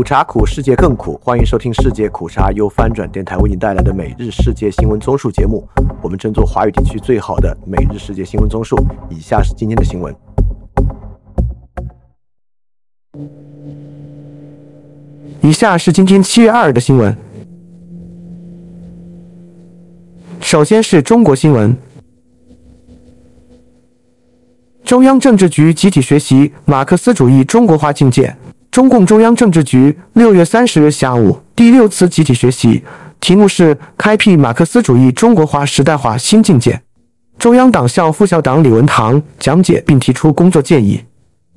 苦茶苦，世界更苦。欢迎收听世界苦茶由翻转电台为您带来的每日世界新闻综述节目。我们争做华语地区最好的每日世界新闻综述。以下是今天的新闻。以下是今天七月二日的新闻。首先是中国新闻。中央政治局集体学习马克思主义中国化境界。中共中央政治局六月三十日下午第六次集体学习，题目是“开辟马克思主义中国化时代化新境界”。中央党校副校长李文堂讲解并提出工作建议。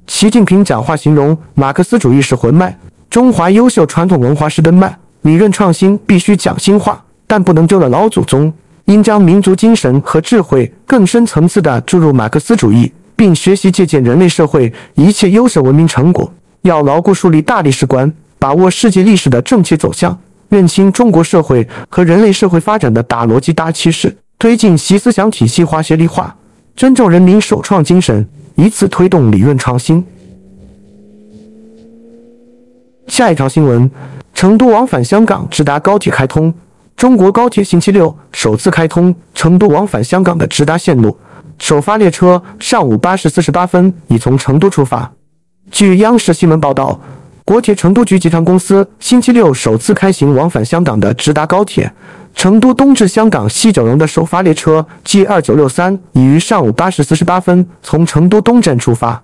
习近平讲话形容马克思主义是魂脉，中华优秀传统文化是根脉。理论创新必须讲新话，但不能丢了老祖宗，应将民族精神和智慧更深层次地注入马克思主义，并学习借鉴人类社会一切优秀文明成果。要牢固树立大历史观，把握世界历史的正确走向，认清中国社会和人类社会发展的大逻辑、大趋势，推进习思想体系化、学理化，尊重人民首创精神，以此推动理论创新。下一条新闻：成都往返香港直达高铁开通。中国高铁星期六首次开通成都往返香港的直达线路，首发列车上午八时四十八分已从成都出发。据央视新闻报道，国铁成都局集团公司星期六首次开行往返香港的直达高铁，成都东至香港西九龙的首发列车 G 二九六三已于上午八时四十八分从成都东站出发。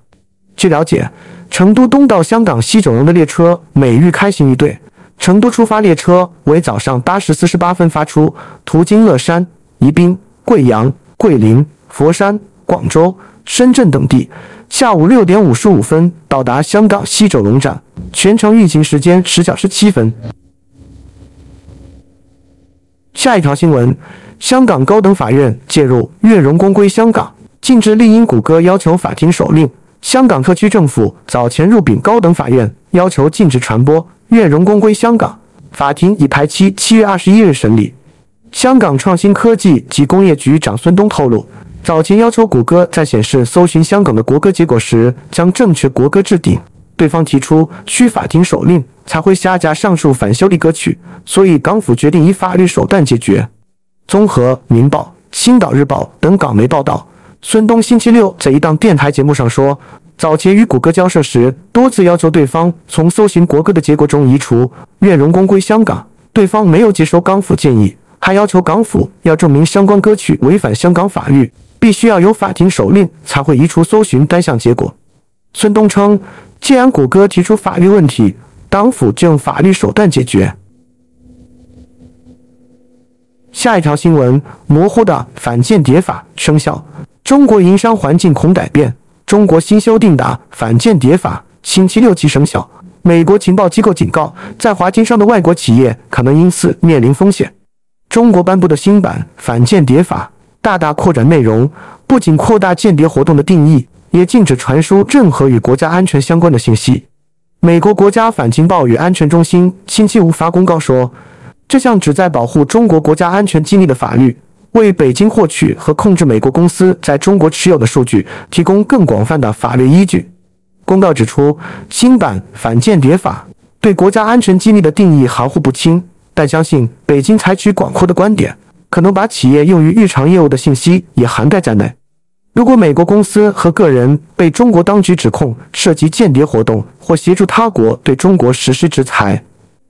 据了解，成都东到香港西九龙的列车每日开行一对，成都出发列车为早上八时四十八分发出，途经乐山、宜宾、贵阳、桂林、佛山、广州。深圳等地，下午六点五十五分到达香港西九龙站，全程运行时间十小时七分。下一条新闻：香港高等法院介入粤荣公归香港，禁止丽婴谷歌要求法庭手令。香港特区政府早前入禀高等法院，要求禁止传播粤荣公归香港，法庭已排期七月二十一日审理。香港创新科技及工业局长孙东透露。早前要求谷歌在显示搜寻香港的国歌结果时，将正确国歌置顶。对方提出需法庭手令才会下架上述反修例歌曲，所以港府决定以法律手段解决。综合《明报》《青岛日报》等港媒报道，孙东星期六在一档电台节目上说，早前与谷歌交涉时，多次要求对方从搜寻国歌的结果中移除“愿荣光归香港”，对方没有接受港府建议，还要求港府要证明相关歌曲违反香港法律。必须要有法庭手令才会移除搜寻单项结果。孙东称，既然谷歌提出法律问题，当府就用法律手段解决。下一条新闻：模糊的反间谍法生效，中国营商环境恐改变。中国新修订的反间谍法星期六即生效。美国情报机构警告，在华经商的外国企业可能因此面临风险。中国颁布的新版反间谍法。大大扩展内容，不仅扩大间谍活动的定义，也禁止传输任何与国家安全相关的信息。美国国家反情报与安全中心星期五发公告说，这项旨在保护中国国家安全机密的法律，为北京获取和控制美国公司在中国持有的数据提供更广泛的法律依据。公告指出，新版反间谍法对国家安全机密的定义含糊不清，但相信北京采取广阔的观点。可能把企业用于日常业务的信息也涵盖在内。如果美国公司和个人被中国当局指控涉及间谍活动或协助他国对中国实施制裁，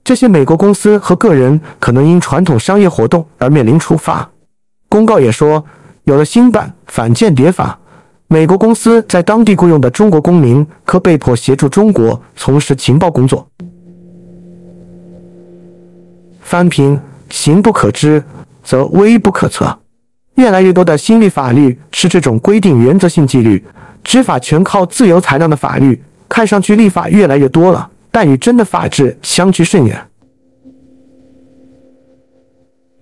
这些美国公司和个人可能因传统商业活动而面临处罚。公告也说，有了新版反间谍法，美国公司在当地雇佣的中国公民可被迫协助中国从事情报工作。翻评：行不可知。则微不可测。越来越多的新立法律是这种规定原则性纪律，执法全靠自由裁量的法律，看上去立法越来越多了，但与真的法治相距甚远。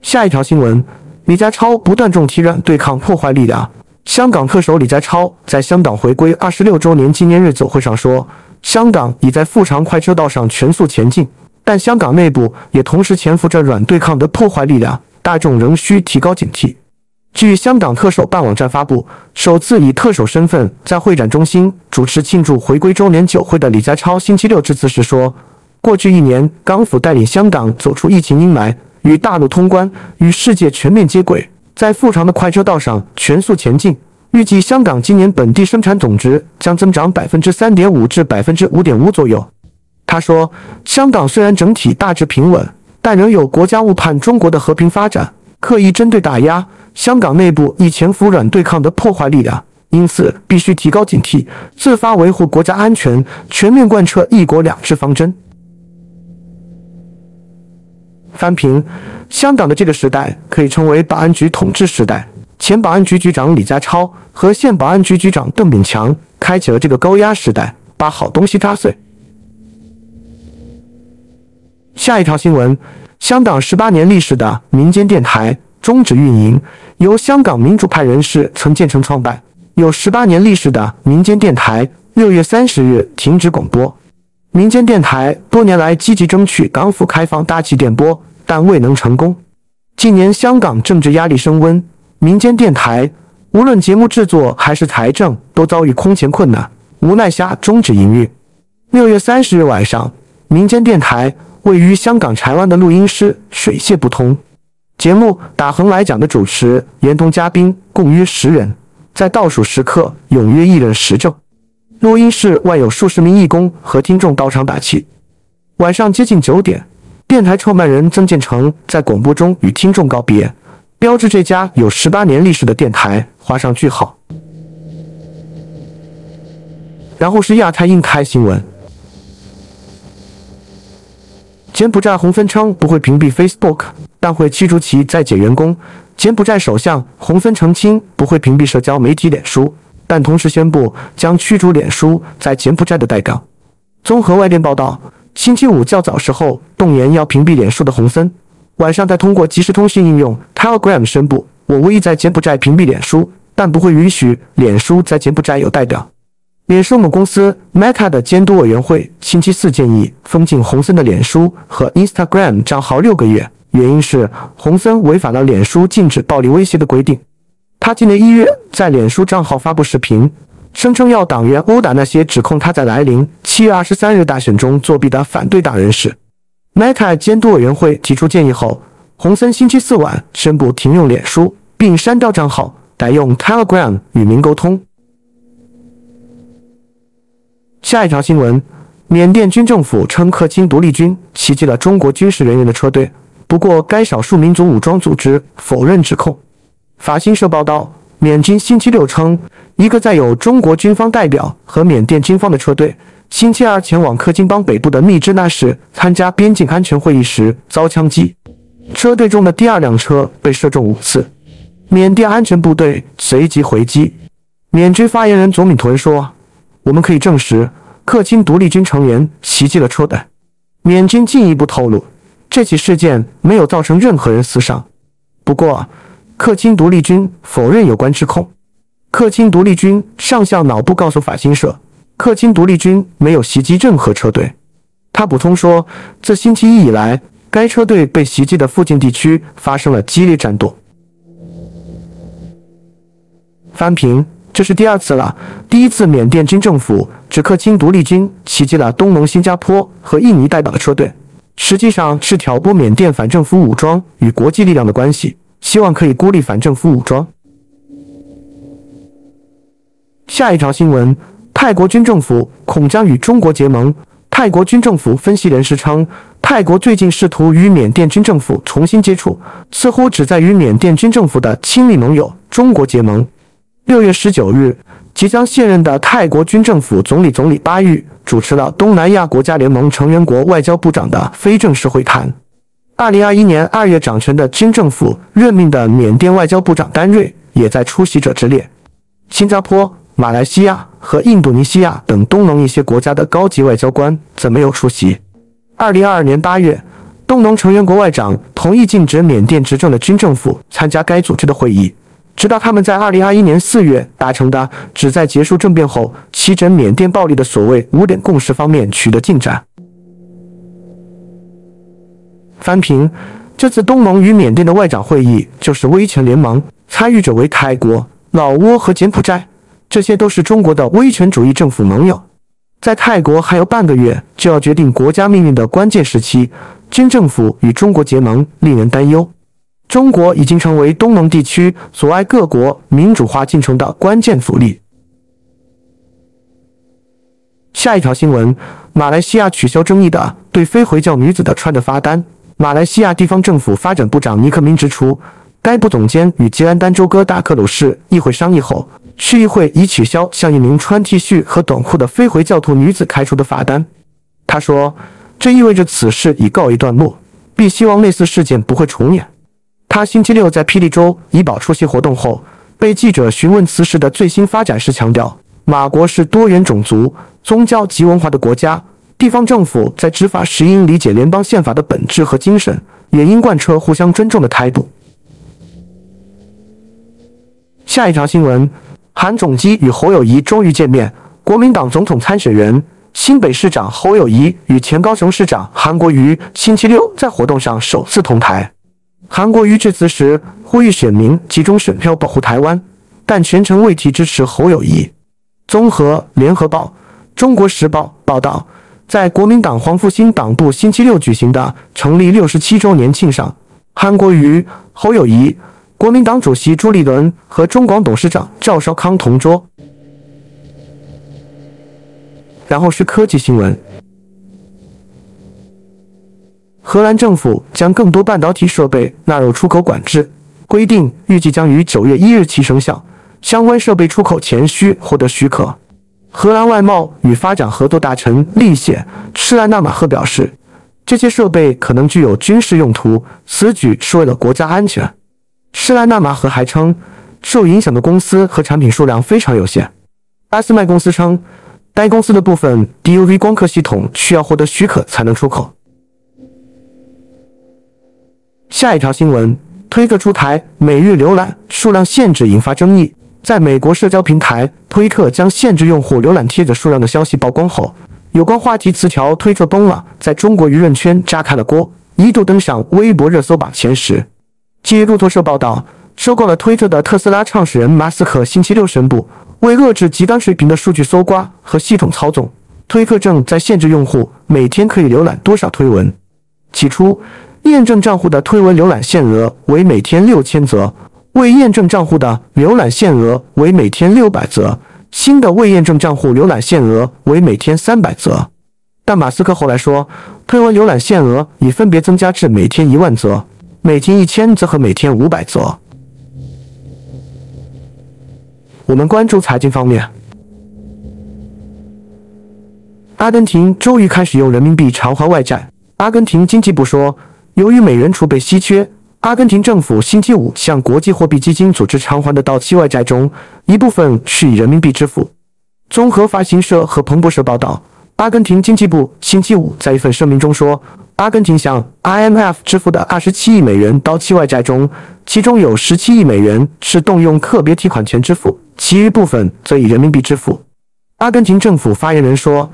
下一条新闻：李家超不断重提软对抗破坏力量。香港特首李家超在香港回归二十六周年纪念日走会上说，香港已在富长快车道上全速前进，但香港内部也同时潜伏着软对抗的破坏力量。大众仍需提高警惕。据香港特首办网站发布，首次以特首身份在会展中心主持庆祝回归周年酒会的李家超星期六致辞时说：“过去一年，港府带领香港走出疫情阴霾，与大陆通关，与世界全面接轨，在复常的快车道上全速前进。预计香港今年本地生产总值将增长百分之三点五至百分之五点五左右。他说：“香港虽然整体大致平稳，但仍有国家误判中国的和平发展，刻意针对打压香港内部以前服软对抗的破坏力量，因此必须提高警惕，自发维护国家安全，全面贯彻‘一国两制’方针。”翻评：香港的这个时代可以称为保安局统治时代。前保安局局长李家超和现保安局局长邓炳强开启了这个高压时代，把好东西扎碎。下一条新闻：香港十八年历史的民间电台终止运营，由香港民主派人士陈建成创办。有十八年历史的民间电台，六月三十日停止广播。民间电台多年来积极争取港府开放大气电波，但未能成功。近年香港政治压力升温。民间电台无论节目制作还是财政都遭遇空前困难，无奈下终止营运。六月三十日晚上，民间电台位于香港柴湾的录音室水泄不通。节目《打横来讲》的主持连同嘉宾共约十人，在倒数时刻踊跃议论时政。录音室外有数十名义工和听众到场打气。晚上接近九点，电台创办人曾建成在广播中与听众告别。标志这家有十八年历史的电台画上句号。然后是亚太印开新闻：柬埔寨洪芬称不会屏蔽 Facebook，但会驱逐其在解员工。柬埔寨首相洪芬澄清不会屏蔽社交媒体脸书，但同时宣布将驱逐脸书在柬埔寨的代表。综合外电报道，星期五较早时候动言要屏蔽脸书的洪森。晚上再通过即时通讯应用 Telegram 宣布，我无意在柬埔寨屏蔽脸书，但不会允许脸书在柬埔寨有代表。脸书母公司 Meta 的监督委员会星期四建议封禁洪森的脸书和 Instagram 账号六个月，原因是洪森违反了脸书禁止暴力威胁的规定。他今年一月在脸书账号发布视频，声称要党员殴打那些指控他在来临七月二十三日大选中作弊的反对党人士。Meta 监督委员会提出建议后，洪森星期四晚宣布停用脸书，并删掉账号，改用 Telegram 与民沟通。下一条新闻：缅甸军政府称克钦独立军袭击了中国军事人员的车队，不过该少数民族武装组织否认指控。法新社报道，缅军星期六称，一个载有中国军方代表和缅甸军方的车队。星期二前往克钦邦北部的密支那市参加边境安全会议时遭枪击，车队中的第二辆车被射中五次，缅甸安全部队随即回击。缅军发言人佐敏屯说：“我们可以证实，克钦独立军成员袭击了车队。”缅军进一步透露，这起事件没有造成任何人死伤。不过，克钦独立军否认有关指控。克钦独立军上校脑部告诉法新社。克钦独立军没有袭击任何车队。他补充说，自星期一以来，该车队被袭击的附近地区发生了激烈战斗。翻评：这是第二次了。第一次，缅甸军政府指克钦独立军袭击了东盟新加坡和印尼代表的车队，实际上是挑拨缅甸反政府武装与国际力量的关系，希望可以孤立反政府武装。下一条新闻。泰国军政府恐将与中国结盟。泰国军政府分析人士称，泰国最近试图与缅甸军政府重新接触，似乎旨在与缅甸军政府的亲密盟友中国结盟。六月十九日，即将卸任的泰国军政府总理总理巴育主持了东南亚国家联盟成员国外交部长的非正式会谈。二零二一年二月掌权的军政府任命的缅甸外交部长丹瑞也在出席者之列。新加坡。马来西亚和印度尼西亚等东盟一些国家的高级外交官则没有出席。二零二二年八月，东盟成员国外长同意禁止缅甸执政的军政府参加该组织的会议，直到他们在二零二一年四月达成的旨在结束政变后齐整缅甸暴力的所谓五点共识方面取得进展。翻评：这次东盟与缅甸的外长会议就是威权联盟，参与者为泰国、老挝和柬埔寨。这些都是中国的威权主义政府盟友。在泰国还有半个月就要决定国家命运的关键时期，军政府与中国结盟令人担忧。中国已经成为东盟地区阻碍各国民主化进程的关键阻力。下一条新闻：马来西亚取消争议的对非回教女子的穿的罚单。马来西亚地方政府发展部长尼克明指出，该部总监与吉兰丹州哥打克鲁市议会商议后，区议会已取消向一名穿 T 恤和短裤的非回教徒女子开出的罚单。他说，这意味着此事已告一段落，并希望类似事件不会重演。他星期六在霹雳州怡保出席活动后，被记者询问此事的最新发展时强调，马国是多元种族、宗教及文化的国家，地方政府在执法时应理解联邦宪法的本质和精神，也应贯彻互相尊重的态度。下一条新闻：韩总机与侯友谊终于见面。国民党总统参选人、新北市长侯友谊与前高雄市长韩国瑜星期六在活动上首次同台。韩国瑜致辞时呼吁选民集中选票保护台湾，但全程未提支持侯友谊。综合《联合报》《中国时报》报道，在国民党黄复兴党部星期六举行的成立六十七周年庆上，韩国瑜、侯友谊、国民党主席朱立伦和中广董事长赵少康同桌。然后是科技新闻。荷兰政府将更多半导体设备纳入出口管制规定，预计将于九月一日起生效。相关设备出口前需获得许可。荷兰外贸与发展合作大臣利谢施兰纳马赫表示，这些设备可能具有军事用途，此举是为了国家安全。施兰纳马赫还称，受影响的公司和产品数量非常有限。阿斯麦公司称，该公司的部分 DUV 光刻系统需要获得许可才能出口。下一条新闻：推特出台每日浏览数量限制引发争议。在美国社交平台推特将限制用户浏览贴子数量的消息曝光后，有关话题词条“推特崩了”在中国舆论圈炸开了锅，一度登上微博热搜榜前十。据路透社报道，收购了推特的特斯拉创始人马斯克星期六宣布，为遏制极端水平的数据搜刮和系统操纵，推特正在限制用户每天可以浏览多少推文。起初，验证账户的推文浏览限额为每天六千则，未验证账户的浏览限额为每天六百则，新的未验证账户浏览限额为每天三百则。但马斯克后来说，推文浏览限额已分别增加至每天一万则、每天一千则和每天五百则。我们关注财经方面，阿根廷终于开始用人民币偿还外债。阿根廷经济部说。由于美元储备稀缺，阿根廷政府星期五向国际货币基金组织偿还的到期外债中，一部分是以人民币支付。综合发行社和彭博社报道，阿根廷经济部星期五在一份声明中说，阿根廷向 IMF 支付的27亿美元到期外债中，其中有17亿美元是动用特别提款权支付，其余部分则以人民币支付。阿根廷政府发言人说，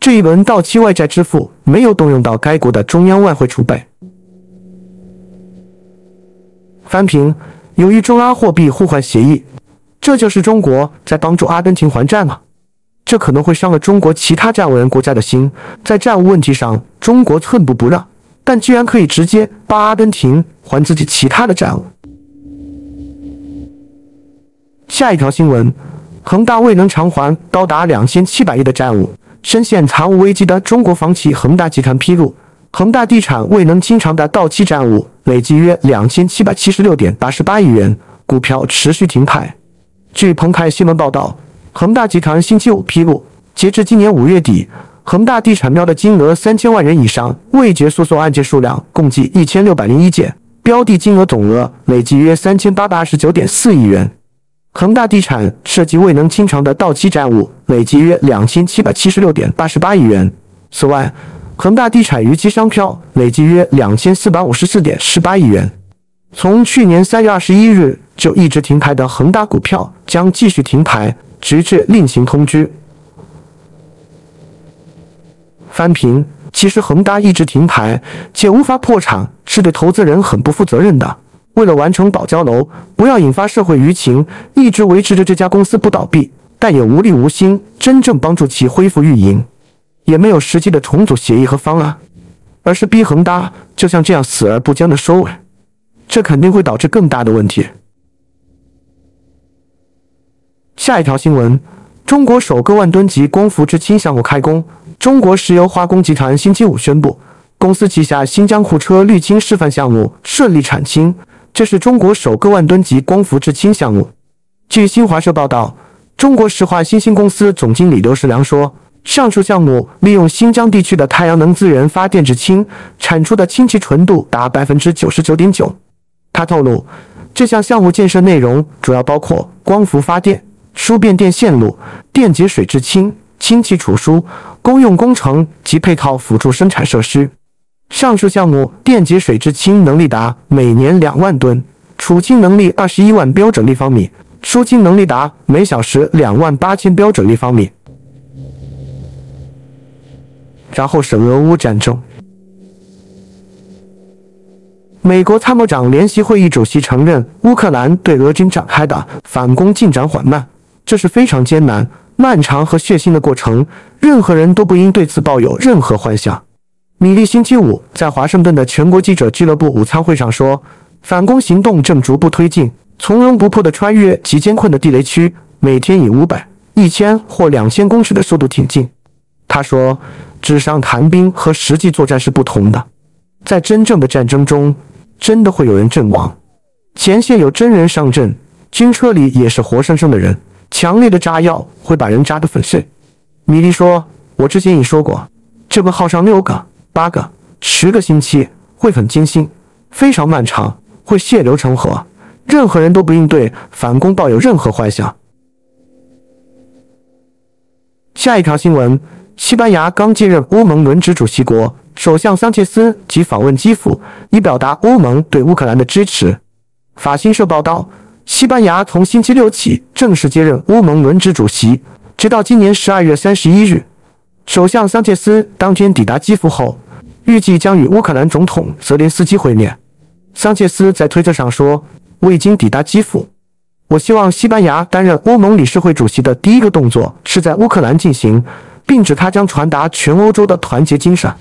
这一轮到期外债支付没有动用到该国的中央外汇储备。翻平：由于中阿货币互换协议，这就是中国在帮助阿根廷还债吗？这可能会伤了中国其他债务人国家的心。在债务问题上，中国寸步不让，但居然可以直接帮阿根廷还自己其他的债务。下一条新闻：恒大未能偿还高达两千七百亿的债务，深陷财务危机的中国房企恒大集团披露。恒大地产未能清偿的到期债务累计约两千七百七十六点八十八亿元，股票持续停牌。据澎湃新闻报道，恒大集团星期五披露，截至今年五月底，恒大地产标的金额三千万元以上未决诉讼案件数量共计一千六百零一件，标的金额总额累计约三千八百二十九点四亿元。恒大地产涉及未能清偿的到期债务累计约两千七百七十六点八十八亿元。此外，恒大地产逾期商票累计约两千四百五十四点十八亿元。从去年三月二十一日就一直停牌的恒大股票将继续停牌，直至另行通知。翻评：其实恒大一直停牌且无法破产，是对投资人很不负责任的。为了完成保交楼，不要引发社会舆情，一直维持着这家公司不倒闭。但也无力无心真正帮助其恢复运营，也没有实际的重组协议和方案，而是逼恒大就像这样死而不僵的收尾，这肯定会导致更大的问题。下一条新闻：中国首个万吨级光伏制氢项目开工。中国石油化工集团星期五宣布，公司旗下新疆库车绿氢示范项目顺利产氢，这是中国首个万吨级光伏制氢项目。据新华社报道。中国石化新兴公司总经理刘世良说：“上述项目利用新疆地区的太阳能资源发电制氢，产出的氢气纯度达百分之九十九点九。”他透露，这项项目建设内容主要包括光伏发电、输变电线路、电解水制氢、氢气储输、公用工程及配套辅助生产设施。上述项目电解水制氢能力达每年两万吨，储氢能力二十一万标准立方米。输氢能力达每小时两万八千标准立方米。然后是俄乌战争。美国参谋长联席会议主席承认，乌克兰对俄军展开的反攻进展缓慢，这是非常艰难、漫长和血腥的过程。任何人都不应对此抱有任何幻想。米利星期五在华盛顿的全国记者俱乐部午餐会上说：“反攻行动正逐步推进。”从容不迫地穿越极艰困的地雷区，每天以五百、一千或两千公尺的速度挺进。他说：“纸上谈兵和实际作战是不同的，在真正的战争中，真的会有人阵亡。前线有真人上阵，军车里也是活生生的人。强烈的炸药会把人炸得粉碎。”米莉说：“我之前已说过，这个耗上六个、八个、十个星期，会很艰辛，非常漫长，会血流成河。”任何人都不应对反攻抱有任何幻想。下一条新闻：西班牙刚接任欧盟轮值主席国，首相桑切斯即访问基辅，以表达欧盟对乌克兰的支持。法新社报道，西班牙从星期六起正式接任欧盟轮值主席，直到今年十二月三十一日。首相桑切斯当天抵达基辅后，预计将与乌克兰总统泽连斯基会面。桑切斯在推特上说。我已经抵达基辅。我希望西班牙担任欧盟理事会主席的第一个动作是在乌克兰进行，并指他将传达全欧洲的团结精神。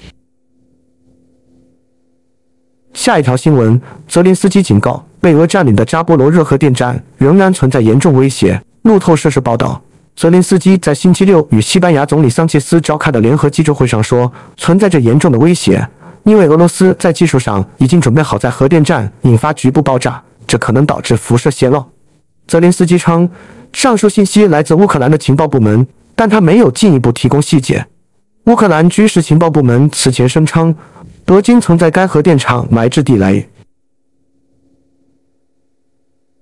下一条新闻：泽连斯基警告，被俄占领的扎波罗热核电站仍然存在严重威胁。路透社是报道，泽连斯基在星期六与西班牙总理桑切斯召开的联合记者会上说，存在着严重的威胁，因为俄罗斯在技术上已经准备好在核电站引发局部爆炸。这可能导致辐射泄漏。泽连斯基称，上述信息来自乌克兰的情报部门，但他没有进一步提供细节。乌克兰军事情报部门此前声称，德军曾在该核电厂埋置地雷。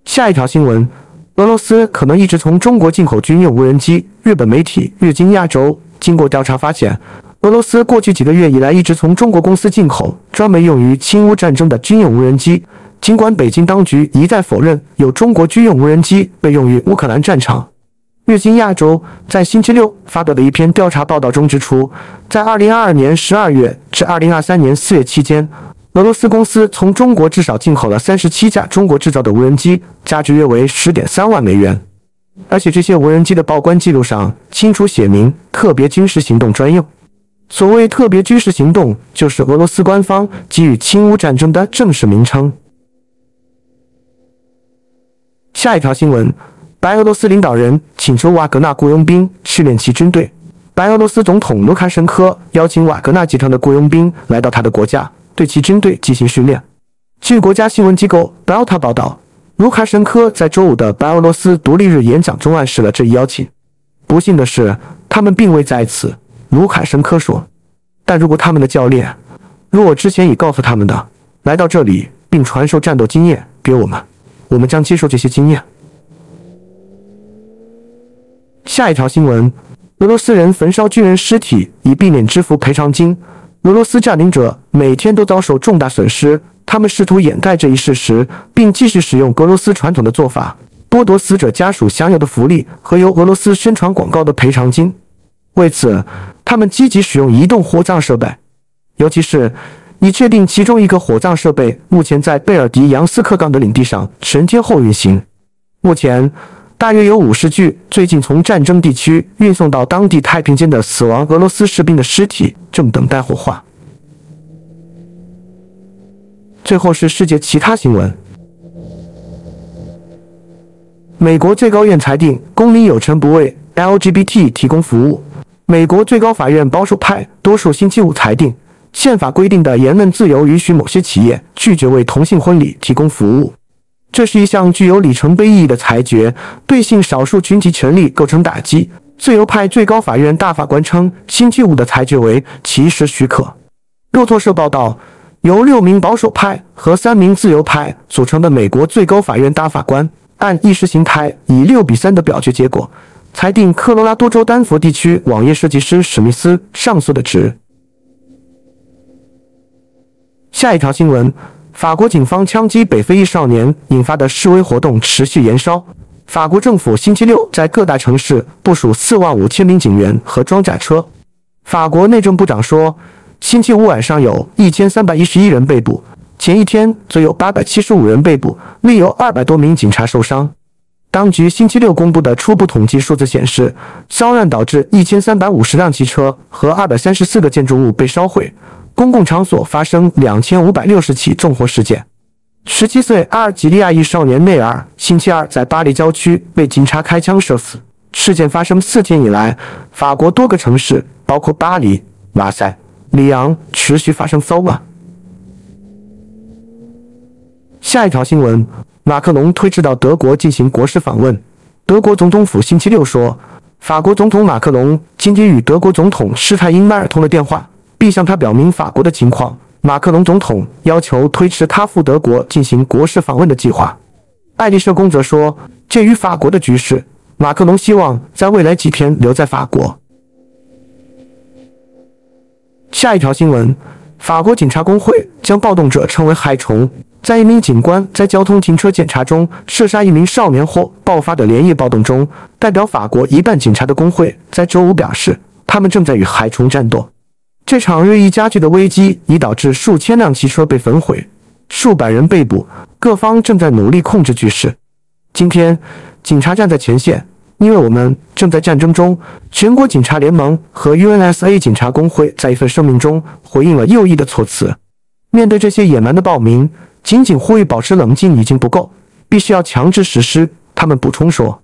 下一条新闻：俄罗斯可能一直从中国进口军用无人机。日本媒体日经亚洲经过调查发现，俄罗斯过去几个月以来一直从中国公司进口专门用于侵乌战争的军用无人机。尽管北京当局一再否认有中国军用无人机被用于乌克兰战场，日经亚洲在星期六发表的一篇调查报道中指出，在2022年12月至2023年4月期间，俄罗斯公司从中国至少进口了37架中国制造的无人机，价值约为10.3万美元。而且这些无人机的报关记录上清楚写明“特别军事行动专用”。所谓“特别军事行动”，就是俄罗斯官方给予侵乌战争的正式名称。下一条新闻：白俄罗斯领导人请求瓦格纳雇佣兵训练其军队。白俄罗斯总统卢卡申科邀请瓦格纳集团的雇佣兵来到他的国家，对其军队进行训练。据国家新闻机构 Belta 报道，卢卡申科在周五的白俄罗斯独立日演讲中暗示了这一邀请。不幸的是，他们并未在此。卢卡申科说：“但如果他们的教练，如我之前已告诉他们的，来到这里并传授战斗经验给我们。”我们将接受这些经验。下一条新闻：俄罗斯人焚烧军人尸体以避免支付赔偿金。俄罗斯占领者每天都遭受重大损失，他们试图掩盖这一事实，并继续使用俄罗斯传统的做法，剥夺死者家属享有的福利和由俄罗斯宣传广告的赔偿金。为此，他们积极使用移动火葬设备，尤其是。已确定其中一个火葬设备目前在贝尔迪扬斯克港的领地上全天候运行。目前，大约有五十具最近从战争地区运送到当地太平间的死亡俄罗斯士兵的尸体正等待火化。最后是世界其他新闻：美国最高院裁定公民有权不为 LGBT 提供服务。美国最高法院保守派多数星期五裁定，宪法规定的言论自由允许某些企业拒绝为同性婚礼提供服务。这是一项具有里程碑意义的裁决，对性少数群体权利构成打击。自由派最高法院大法官称，星期五的裁决为其时许可。路透社报道，由六名保守派和三名自由派组成的美国最高法院大法官按意识形态以六比三的表决结果，裁定科罗拉多州丹佛地区网页设计师史密斯上诉的职。下一条新闻。法国警方枪击北非裔少年引发的示威活动持续延烧。法国政府星期六在各大城市部署四万五千名警员和装甲车。法国内政部长说，星期五晚上有一千三百一十一人被捕，前一天则有八百七十五人被捕，另有二百多名警察受伤。当局星期六公布的初步统计数字显示，骚乱导致一千三百五十辆汽车和二百三十四个建筑物被烧毁。公共场所发生两千五百六十起纵火事件。十七岁阿尔及利亚裔少年内尔星期二在巴黎郊区被警察开枪射死。事件发生四天以来，法国多个城市，包括巴黎、马赛、里昂，持续发生骚乱。下一条新闻：马克龙推迟到德国进行国事访问。德国总统府星期六说，法国总统马克龙今天与德国总统施泰因迈尔通了电话。并向他表明法国的情况。马克龙总统要求推迟他赴德国进行国事访问的计划。爱丽舍宫则说，鉴于法国的局势，马克龙希望在未来几天留在法国。下一条新闻：法国警察工会将暴动者称为“害虫”。在一名警官在交通停车检查中射杀一名少年后爆发的连夜暴动中，代表法国一半警察的工会在周五表示，他们正在与害虫战斗。这场日益加剧的危机已导致数千辆汽车被焚毁，数百人被捕。各方正在努力控制局势。今天，警察站在前线，因为我们正在战争中。全国警察联盟和 UNSA 警察工会在一份声明中回应了右翼的措辞。面对这些野蛮的暴民，仅仅呼吁保持冷静已经不够，必须要强制实施。他们补充说。